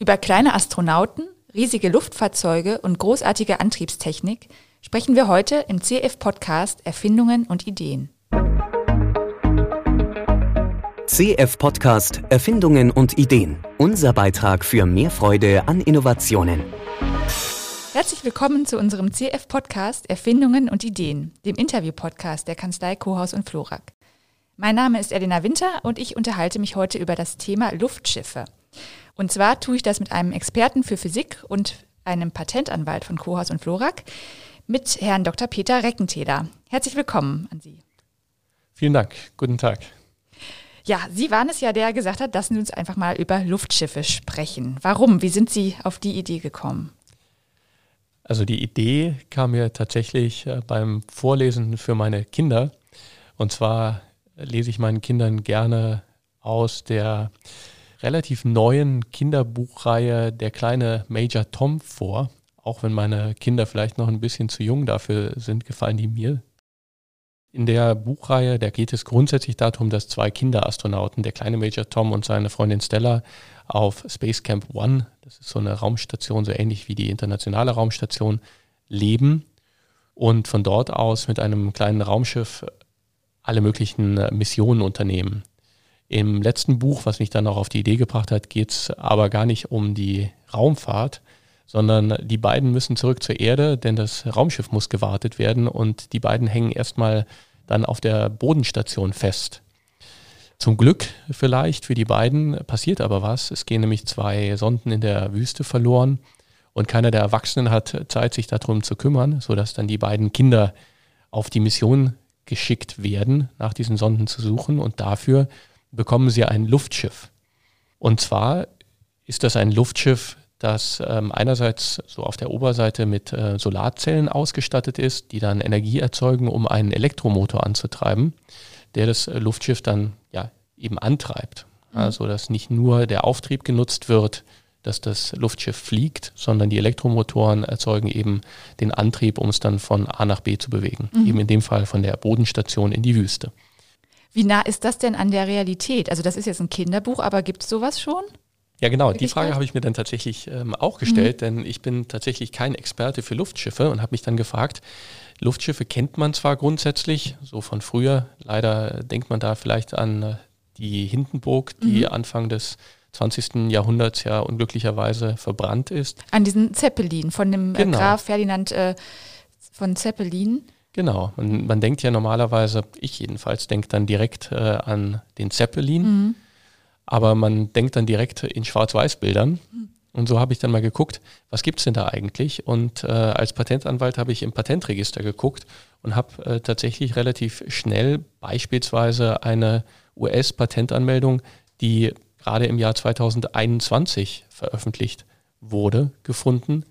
Über kleine Astronauten, riesige Luftfahrzeuge und großartige Antriebstechnik sprechen wir heute im CF-Podcast Erfindungen und Ideen. CF-Podcast Erfindungen und Ideen. Unser Beitrag für mehr Freude an Innovationen. Herzlich willkommen zu unserem CF-Podcast Erfindungen und Ideen, dem Interview-Podcast der Kanzlei Kohaus und Florak. Mein Name ist Elena Winter und ich unterhalte mich heute über das Thema Luftschiffe. Und zwar tue ich das mit einem Experten für Physik und einem Patentanwalt von Kohaus und Florak, mit Herrn Dr. Peter Reckentäler. Herzlich willkommen an Sie. Vielen Dank. Guten Tag. Ja, Sie waren es ja, der gesagt hat, lassen Sie uns einfach mal über Luftschiffe sprechen. Warum? Wie sind Sie auf die Idee gekommen? Also die Idee kam mir tatsächlich äh, beim Vorlesen für meine Kinder. Und zwar lese ich meinen Kindern gerne aus der relativ neuen Kinderbuchreihe Der kleine Major Tom vor. Auch wenn meine Kinder vielleicht noch ein bisschen zu jung dafür sind, gefallen die mir. In der Buchreihe, da geht es grundsätzlich darum, dass zwei Kinderastronauten, der kleine Major Tom und seine Freundin Stella, auf Space Camp One, das ist so eine Raumstation, so ähnlich wie die internationale Raumstation, leben und von dort aus mit einem kleinen Raumschiff alle möglichen Missionen unternehmen. Im letzten Buch, was mich dann auch auf die Idee gebracht hat, geht es aber gar nicht um die Raumfahrt, sondern die beiden müssen zurück zur Erde, denn das Raumschiff muss gewartet werden und die beiden hängen erstmal dann auf der Bodenstation fest. Zum Glück vielleicht für die beiden passiert aber was. Es gehen nämlich zwei Sonden in der Wüste verloren und keiner der Erwachsenen hat Zeit, sich darum zu kümmern, sodass dann die beiden Kinder auf die Mission geschickt werden, nach diesen Sonden zu suchen und dafür bekommen sie ein Luftschiff. Und zwar ist das ein Luftschiff, das ähm, einerseits so auf der Oberseite mit äh, Solarzellen ausgestattet ist, die dann Energie erzeugen, um einen Elektromotor anzutreiben, der das äh, Luftschiff dann ja eben antreibt. Mhm. Also dass nicht nur der Auftrieb genutzt wird, dass das Luftschiff fliegt, sondern die Elektromotoren erzeugen eben den Antrieb, um es dann von A nach B zu bewegen. Mhm. Eben in dem Fall von der Bodenstation in die Wüste. Wie nah ist das denn an der Realität? Also das ist jetzt ein Kinderbuch, aber gibt es sowas schon? Ja, genau. Die Frage habe ich mir dann tatsächlich ähm, auch gestellt, mhm. denn ich bin tatsächlich kein Experte für Luftschiffe und habe mich dann gefragt, Luftschiffe kennt man zwar grundsätzlich, so von früher. Leider denkt man da vielleicht an äh, die Hindenburg, die mhm. Anfang des 20. Jahrhunderts ja unglücklicherweise verbrannt ist. An diesen Zeppelin von dem äh, genau. Graf Ferdinand äh, von Zeppelin. Genau, man, man, denkt ja normalerweise, ich jedenfalls denke dann direkt äh, an den Zeppelin. Mhm aber man denkt dann direkt in Schwarz-Weiß-Bildern. Und so habe ich dann mal geguckt, was gibt es denn da eigentlich? Und äh, als Patentanwalt habe ich im Patentregister geguckt und habe äh, tatsächlich relativ schnell beispielsweise eine US-Patentanmeldung, die gerade im Jahr 2021 veröffentlicht wurde, gefunden,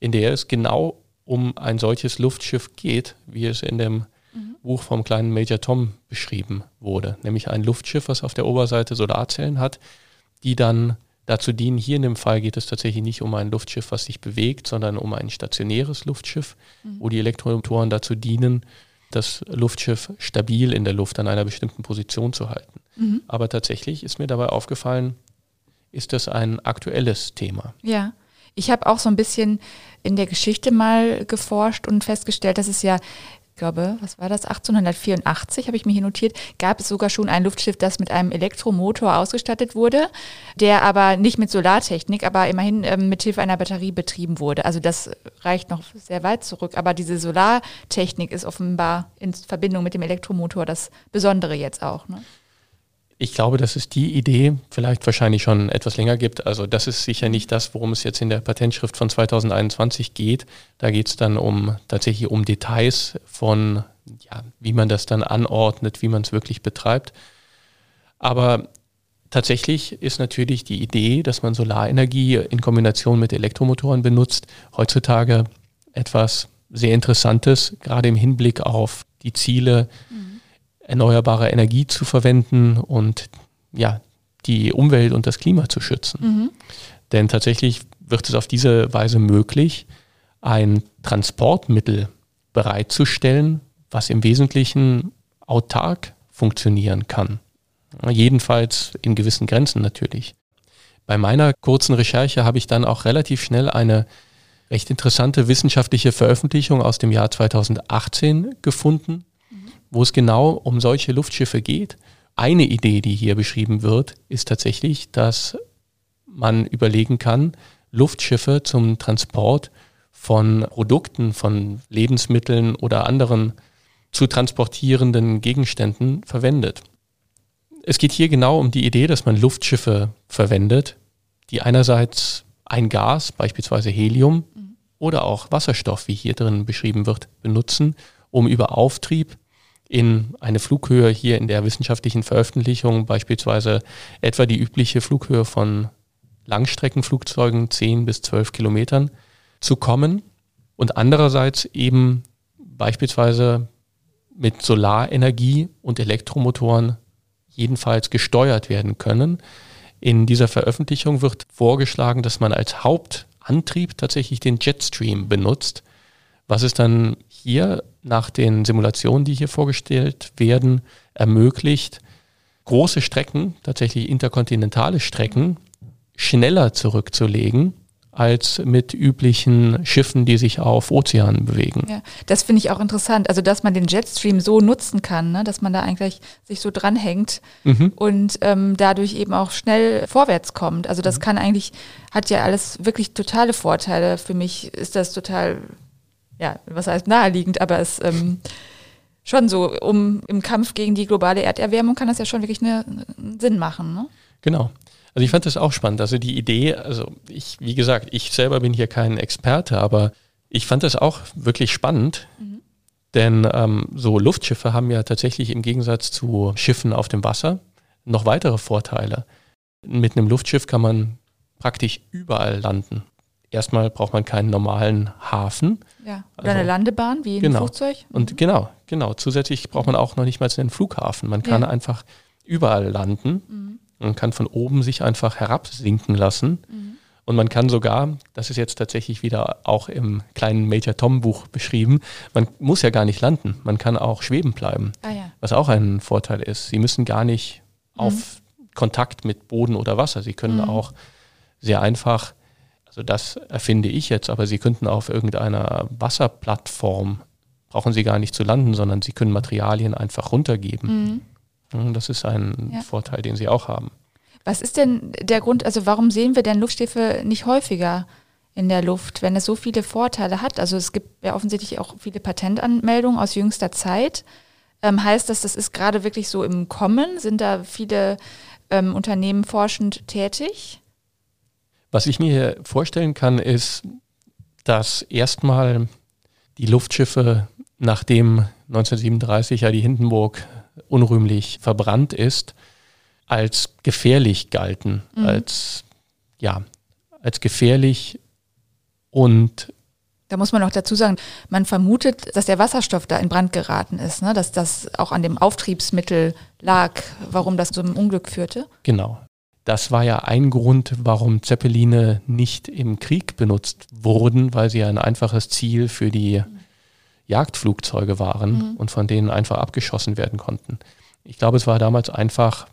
in der es genau um ein solches Luftschiff geht, wie es in dem mhm. Buch vom kleinen Major Tom beschrieben wurde. Nämlich ein Luftschiff, was auf der Oberseite Solarzellen hat, die dann dazu dienen, hier in dem Fall geht es tatsächlich nicht um ein Luftschiff, was sich bewegt, sondern um ein stationäres Luftschiff, mhm. wo die Elektromotoren dazu dienen, das Luftschiff stabil in der Luft an einer bestimmten Position zu halten. Mhm. Aber tatsächlich ist mir dabei aufgefallen, ist das ein aktuelles Thema. Ja. Ich habe auch so ein bisschen in der Geschichte mal geforscht und festgestellt, dass es ja glaube, was war das, 1884 habe ich mir hier notiert, gab es sogar schon ein Luftschiff, das mit einem Elektromotor ausgestattet wurde, der aber nicht mit Solartechnik, aber immerhin ähm, mit Hilfe einer Batterie betrieben wurde. Also das reicht noch sehr weit zurück. Aber diese Solartechnik ist offenbar in Verbindung mit dem Elektromotor das Besondere jetzt auch. Ne? Ich glaube, dass es die Idee vielleicht wahrscheinlich schon etwas länger gibt. Also das ist sicher nicht das, worum es jetzt in der Patentschrift von 2021 geht. Da geht es dann um tatsächlich um Details von, ja, wie man das dann anordnet, wie man es wirklich betreibt. Aber tatsächlich ist natürlich die Idee, dass man Solarenergie in Kombination mit Elektromotoren benutzt, heutzutage etwas sehr Interessantes, gerade im Hinblick auf die Ziele. Mhm erneuerbare Energie zu verwenden und ja, die Umwelt und das Klima zu schützen. Mhm. Denn tatsächlich wird es auf diese Weise möglich, ein Transportmittel bereitzustellen, was im Wesentlichen autark funktionieren kann. Jedenfalls in gewissen Grenzen natürlich. bei meiner kurzen Recherche habe ich dann auch relativ schnell eine recht interessante wissenschaftliche Veröffentlichung aus dem Jahr 2018 gefunden, wo es genau um solche Luftschiffe geht. Eine Idee, die hier beschrieben wird, ist tatsächlich, dass man überlegen kann, Luftschiffe zum Transport von Produkten, von Lebensmitteln oder anderen zu transportierenden Gegenständen verwendet. Es geht hier genau um die Idee, dass man Luftschiffe verwendet, die einerseits ein Gas, beispielsweise Helium, mhm. oder auch Wasserstoff, wie hier drin beschrieben wird, benutzen, um über Auftrieb in eine Flughöhe hier in der wissenschaftlichen Veröffentlichung, beispielsweise etwa die übliche Flughöhe von Langstreckenflugzeugen 10 bis 12 Kilometern, zu kommen und andererseits eben beispielsweise mit Solarenergie und Elektromotoren jedenfalls gesteuert werden können. In dieser Veröffentlichung wird vorgeschlagen, dass man als Hauptantrieb tatsächlich den Jetstream benutzt, was es dann hier nach den Simulationen, die hier vorgestellt werden, ermöglicht, große Strecken, tatsächlich interkontinentale Strecken, schneller zurückzulegen als mit üblichen Schiffen, die sich auf Ozeanen bewegen. Ja, das finde ich auch interessant. Also, dass man den Jetstream so nutzen kann, ne? dass man da eigentlich sich so dranhängt mhm. und ähm, dadurch eben auch schnell vorwärts kommt. Also, das mhm. kann eigentlich, hat ja alles wirklich totale Vorteile. Für mich ist das total, ja, was heißt naheliegend, aber es ähm, schon so, um im Kampf gegen die globale Erderwärmung kann das ja schon wirklich einen Sinn machen. Ne? Genau. Also ich fand das auch spannend. Also die Idee, also ich, wie gesagt, ich selber bin hier kein Experte, aber ich fand das auch wirklich spannend. Mhm. Denn ähm, so Luftschiffe haben ja tatsächlich im Gegensatz zu Schiffen auf dem Wasser noch weitere Vorteile. Mit einem Luftschiff kann man praktisch überall landen. Erstmal braucht man keinen normalen Hafen. Ja, oder also, eine Landebahn wie ein genau. Flugzeug. Mhm. Und genau, genau. Zusätzlich braucht man auch noch nicht mal einen Flughafen. Man kann ja. einfach überall landen. Mhm. Man kann von oben sich einfach herabsinken lassen. Mhm. Und man kann sogar, das ist jetzt tatsächlich wieder auch im kleinen Major Tom Buch beschrieben, man muss ja gar nicht landen, man kann auch schweben bleiben. Ah, ja. Was auch ein Vorteil ist. Sie müssen gar nicht mhm. auf Kontakt mit Boden oder Wasser. Sie können mhm. auch sehr einfach, also das erfinde ich jetzt, aber Sie könnten auf irgendeiner Wasserplattform, brauchen Sie gar nicht zu landen, sondern Sie können Materialien einfach runtergeben. Mhm. Das ist ein ja. Vorteil, den sie auch haben. Was ist denn der Grund, also warum sehen wir denn Luftschiffe nicht häufiger in der Luft, wenn es so viele Vorteile hat? Also es gibt ja offensichtlich auch viele Patentanmeldungen aus jüngster Zeit. Ähm, heißt das, das ist gerade wirklich so im Kommen? Sind da viele ähm, Unternehmen forschend tätig? Was ich mir vorstellen kann, ist, dass erstmal die Luftschiffe, nachdem 1937 ja die Hindenburg unrühmlich verbrannt ist, als gefährlich galten, mhm. als ja, als gefährlich und da muss man auch dazu sagen, man vermutet, dass der Wasserstoff da in Brand geraten ist, ne? dass das auch an dem Auftriebsmittel lag, warum das zu einem Unglück führte. Genau. Das war ja ein Grund, warum Zeppeline nicht im Krieg benutzt wurden, weil sie ein einfaches Ziel für die. Jagdflugzeuge waren mhm. und von denen einfach abgeschossen werden konnten. Ich glaube, es war damals einfach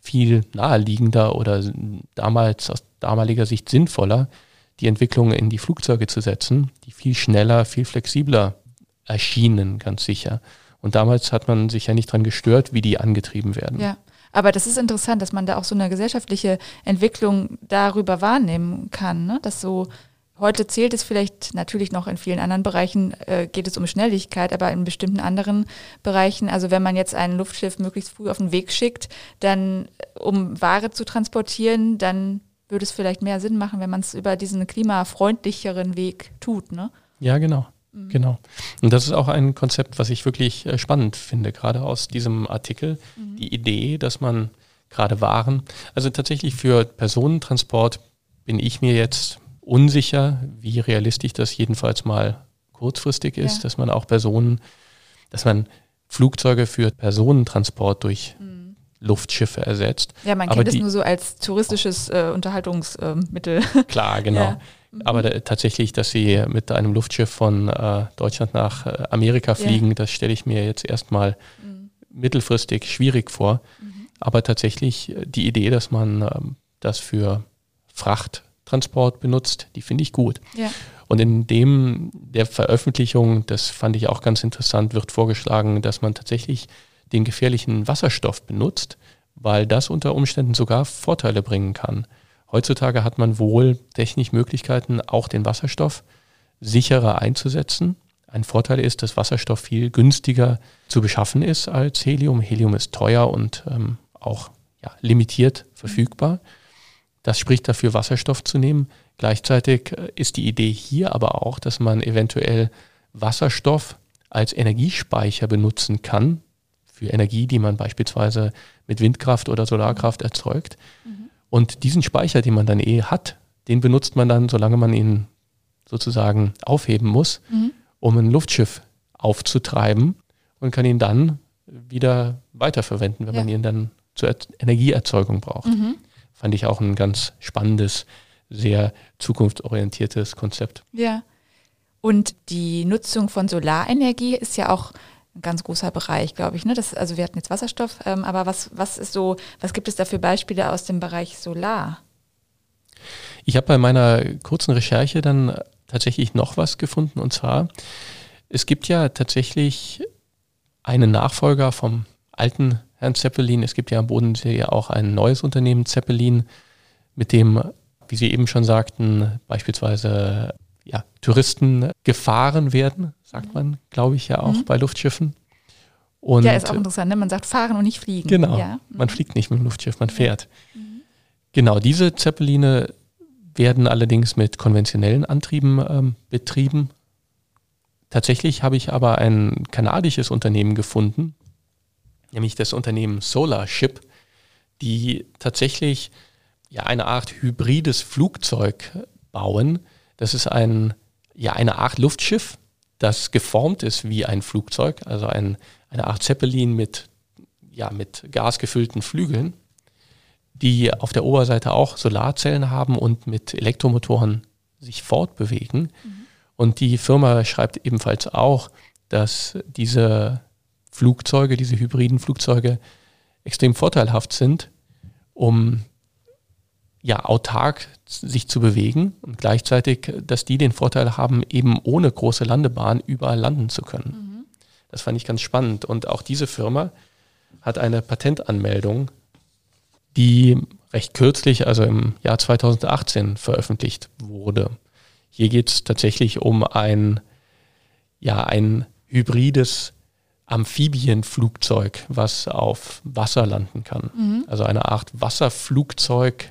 viel naheliegender oder damals aus damaliger Sicht sinnvoller, die Entwicklung in die Flugzeuge zu setzen, die viel schneller, viel flexibler erschienen, ganz sicher. Und damals hat man sich ja nicht dran gestört, wie die angetrieben werden. Ja, aber das ist interessant, dass man da auch so eine gesellschaftliche Entwicklung darüber wahrnehmen kann, ne? dass so Heute zählt es vielleicht natürlich noch in vielen anderen Bereichen, äh, geht es um Schnelligkeit, aber in bestimmten anderen Bereichen, also wenn man jetzt ein Luftschiff möglichst früh auf den Weg schickt, dann um Ware zu transportieren, dann würde es vielleicht mehr Sinn machen, wenn man es über diesen klimafreundlicheren Weg tut. Ne? Ja, genau. Mhm. Genau. Und das ist auch ein Konzept, was ich wirklich äh, spannend finde, gerade aus diesem Artikel. Mhm. Die Idee, dass man gerade Waren, also tatsächlich für Personentransport bin ich mir jetzt unsicher, wie realistisch das jedenfalls mal kurzfristig ist, ja. dass man auch Personen, dass man Flugzeuge für Personentransport durch mhm. Luftschiffe ersetzt. Ja, man kennt es nur so als touristisches äh, Unterhaltungsmittel. Klar, genau. Ja. Mhm. Aber da, tatsächlich, dass sie mit einem Luftschiff von äh, Deutschland nach äh, Amerika fliegen, ja. das stelle ich mir jetzt erstmal mhm. mittelfristig schwierig vor. Mhm. Aber tatsächlich äh, die Idee, dass man ähm, das für Frachttransport benutzt, die finde ich gut. Ja. Und in dem der Veröffentlichung, das fand ich auch ganz interessant, wird vorgeschlagen, dass man tatsächlich den gefährlichen Wasserstoff benutzt, weil das unter Umständen sogar Vorteile bringen kann. Heutzutage hat man wohl technisch Möglichkeiten, auch den Wasserstoff sicherer einzusetzen. Ein Vorteil ist, dass Wasserstoff viel günstiger zu beschaffen ist als Helium. Helium ist teuer und ähm, auch ja, limitiert verfügbar. Das spricht dafür, Wasserstoff zu nehmen. Gleichzeitig äh, ist die Idee hier aber auch, dass man eventuell Wasserstoff als Energiespeicher benutzen kann, für Energie, die man beispielsweise mit Windkraft oder Solarkraft erzeugt. Mhm. Und diesen Speicher, den man dann eh hat, den benutzt man dann, solange man ihn sozusagen aufheben muss, mhm. um ein Luftschiff aufzutreiben und kann ihn dann wieder weiterverwenden, wenn ja. man ihn dann zur Energieerzeugung braucht. Mhm. Fand ich auch ein ganz spannendes, sehr zukunftsorientiertes Konzept. Ja. Und die Nutzung von Solarenergie ist ja auch ein ganz großer Bereich, glaube ich. Ne? Das, also wir hatten jetzt Wasserstoff, ähm, aber was, was ist so, was gibt es da für Beispiele aus dem Bereich Solar? Ich habe bei meiner kurzen Recherche dann tatsächlich noch was gefunden und zwar, es gibt ja tatsächlich einen Nachfolger vom alten Herrn Zeppelin. Es gibt ja am Bodensee ja auch ein neues Unternehmen, Zeppelin, mit dem, wie Sie eben schon sagten, beispielsweise ja, Touristen gefahren werden, sagt man, glaube ich, ja auch mhm. bei Luftschiffen. Und ja, ist auch interessant, ne? man sagt fahren und nicht fliegen. Genau, ja. man fliegt nicht mit dem Luftschiff, man fährt. Mhm. Genau, diese Zeppeline werden allerdings mit konventionellen Antrieben ähm, betrieben. Tatsächlich habe ich aber ein kanadisches Unternehmen gefunden, nämlich das Unternehmen Solarship, die tatsächlich ja eine Art hybrides Flugzeug bauen. Das ist ein, ja, eine Art Luftschiff, das geformt ist wie ein Flugzeug, also ein, eine Art Zeppelin mit, ja, mit gasgefüllten Flügeln, die auf der Oberseite auch Solarzellen haben und mit Elektromotoren sich fortbewegen. Mhm. Und die Firma schreibt ebenfalls auch, dass diese Flugzeuge, diese hybriden Flugzeuge extrem vorteilhaft sind, um ja, autark sich zu bewegen und gleichzeitig, dass die den Vorteil haben, eben ohne große Landebahn überall landen zu können. Mhm. Das fand ich ganz spannend. Und auch diese Firma hat eine Patentanmeldung, die recht kürzlich, also im Jahr 2018, veröffentlicht wurde. Hier geht es tatsächlich um ein, ja, ein hybrides Amphibienflugzeug, was auf Wasser landen kann. Mhm. Also eine Art Wasserflugzeug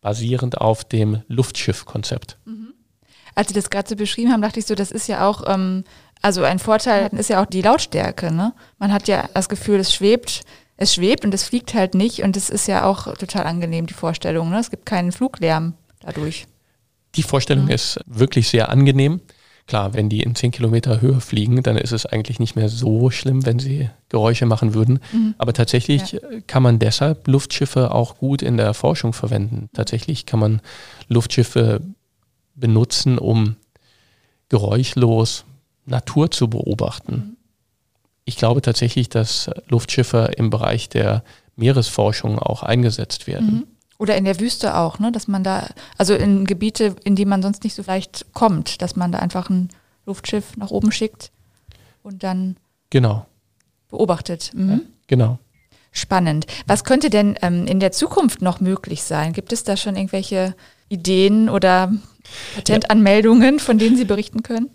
basierend auf dem Luftschiffkonzept. Mhm. Als Sie das gerade so beschrieben haben, dachte ich so, das ist ja auch, ähm, also ein Vorteil ist ja auch die Lautstärke. Ne? Man hat ja das Gefühl, es schwebt, es schwebt und es fliegt halt nicht und es ist ja auch total angenehm, die Vorstellung. Ne? Es gibt keinen Fluglärm dadurch. Die Vorstellung mhm. ist wirklich sehr angenehm. Klar, wenn die in 10 Kilometer Höhe fliegen, dann ist es eigentlich nicht mehr so schlimm, wenn sie Geräusche machen würden. Mhm. Aber tatsächlich ja. kann man deshalb Luftschiffe auch gut in der Forschung verwenden. Tatsächlich kann man Luftschiffe benutzen, um geräuschlos Natur zu beobachten. Mhm. Ich glaube tatsächlich, dass Luftschiffe im Bereich der Meeresforschung auch eingesetzt werden. Mhm. Oder in der Wüste auch, ne? dass man da, also in Gebiete, in die man sonst nicht so leicht kommt, dass man da einfach ein Luftschiff nach oben schickt und dann genau. beobachtet. Mhm. Ja, genau. Spannend. Was könnte denn ähm, in der Zukunft noch möglich sein? Gibt es da schon irgendwelche Ideen oder Patentanmeldungen, von denen Sie berichten können?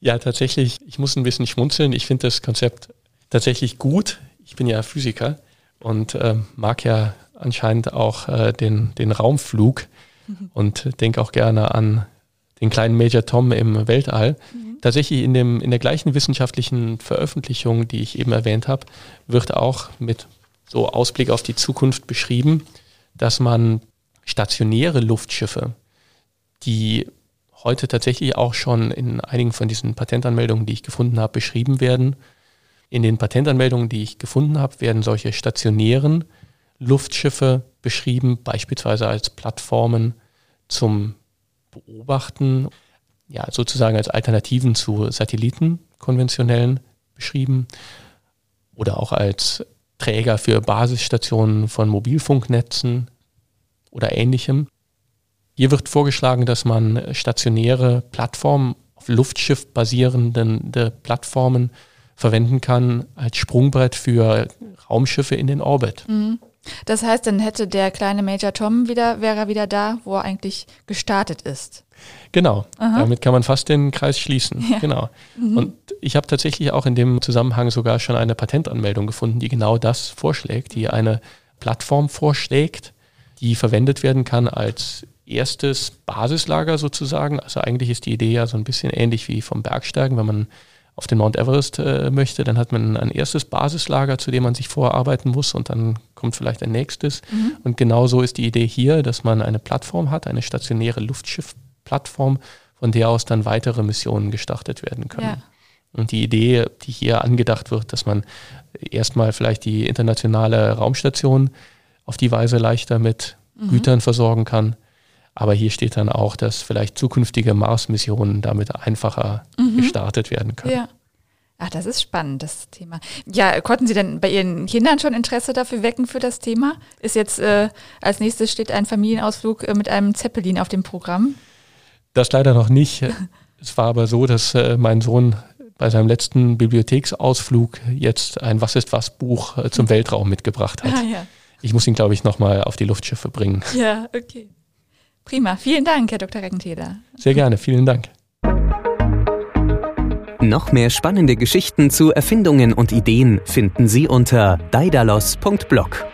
Ja, tatsächlich. Ich muss ein bisschen schmunzeln. Ich finde das Konzept tatsächlich gut. Ich bin ja Physiker und äh, mag ja anscheinend auch äh, den, den Raumflug mhm. und denke auch gerne an den kleinen Major Tom im Weltall. Mhm. Tatsächlich in, dem, in der gleichen wissenschaftlichen Veröffentlichung, die ich eben erwähnt habe, wird auch mit so Ausblick auf die Zukunft beschrieben, dass man stationäre Luftschiffe, die heute tatsächlich auch schon in einigen von diesen Patentanmeldungen, die ich gefunden habe, beschrieben werden. In den Patentanmeldungen, die ich gefunden habe, werden solche stationären Luftschiffe beschrieben, beispielsweise als Plattformen zum Beobachten, ja, sozusagen als Alternativen zu Satelliten konventionellen beschrieben oder auch als Träger für Basisstationen von Mobilfunknetzen oder ähnlichem. Hier wird vorgeschlagen, dass man stationäre Plattformen, auf Luftschiff basierende Plattformen verwenden kann als Sprungbrett für Raumschiffe in den Orbit. Mhm. Das heißt, dann hätte der kleine Major Tom wieder, wäre er wieder da, wo er eigentlich gestartet ist. Genau, Aha. damit kann man fast den Kreis schließen. Ja. Genau. Mhm. Und ich habe tatsächlich auch in dem Zusammenhang sogar schon eine Patentanmeldung gefunden, die genau das vorschlägt, die eine Plattform vorschlägt, die verwendet werden kann als erstes Basislager sozusagen. Also eigentlich ist die Idee ja so ein bisschen ähnlich wie vom Bergsteigen, wenn man auf den Mount Everest äh, möchte, dann hat man ein erstes Basislager, zu dem man sich vorarbeiten muss und dann kommt vielleicht ein nächstes. Mhm. Und genauso ist die Idee hier, dass man eine Plattform hat, eine stationäre Luftschiffplattform, von der aus dann weitere Missionen gestartet werden können. Ja. Und die Idee, die hier angedacht wird, dass man erstmal vielleicht die internationale Raumstation auf die Weise leichter mit mhm. Gütern versorgen kann. Aber hier steht dann auch, dass vielleicht zukünftige Mars-Missionen damit einfacher mhm. gestartet werden können. Ja. Ach, das ist spannend, das Thema. Ja, konnten Sie denn bei Ihren Kindern schon Interesse dafür wecken für das Thema? Ist jetzt äh, als nächstes steht ein Familienausflug äh, mit einem Zeppelin auf dem Programm? Das leider noch nicht. es war aber so, dass äh, mein Sohn bei seinem letzten Bibliotheksausflug jetzt ein Was ist was Buch äh, zum Weltraum mitgebracht hat. Ah, ja. Ich muss ihn, glaube ich, nochmal auf die Luftschiffe bringen. Ja, okay. Prima. Vielen Dank, Herr Dr. Reckentheder. Sehr gerne. Vielen Dank. Noch mehr spannende Geschichten zu Erfindungen und Ideen finden Sie unter daidalos.blog.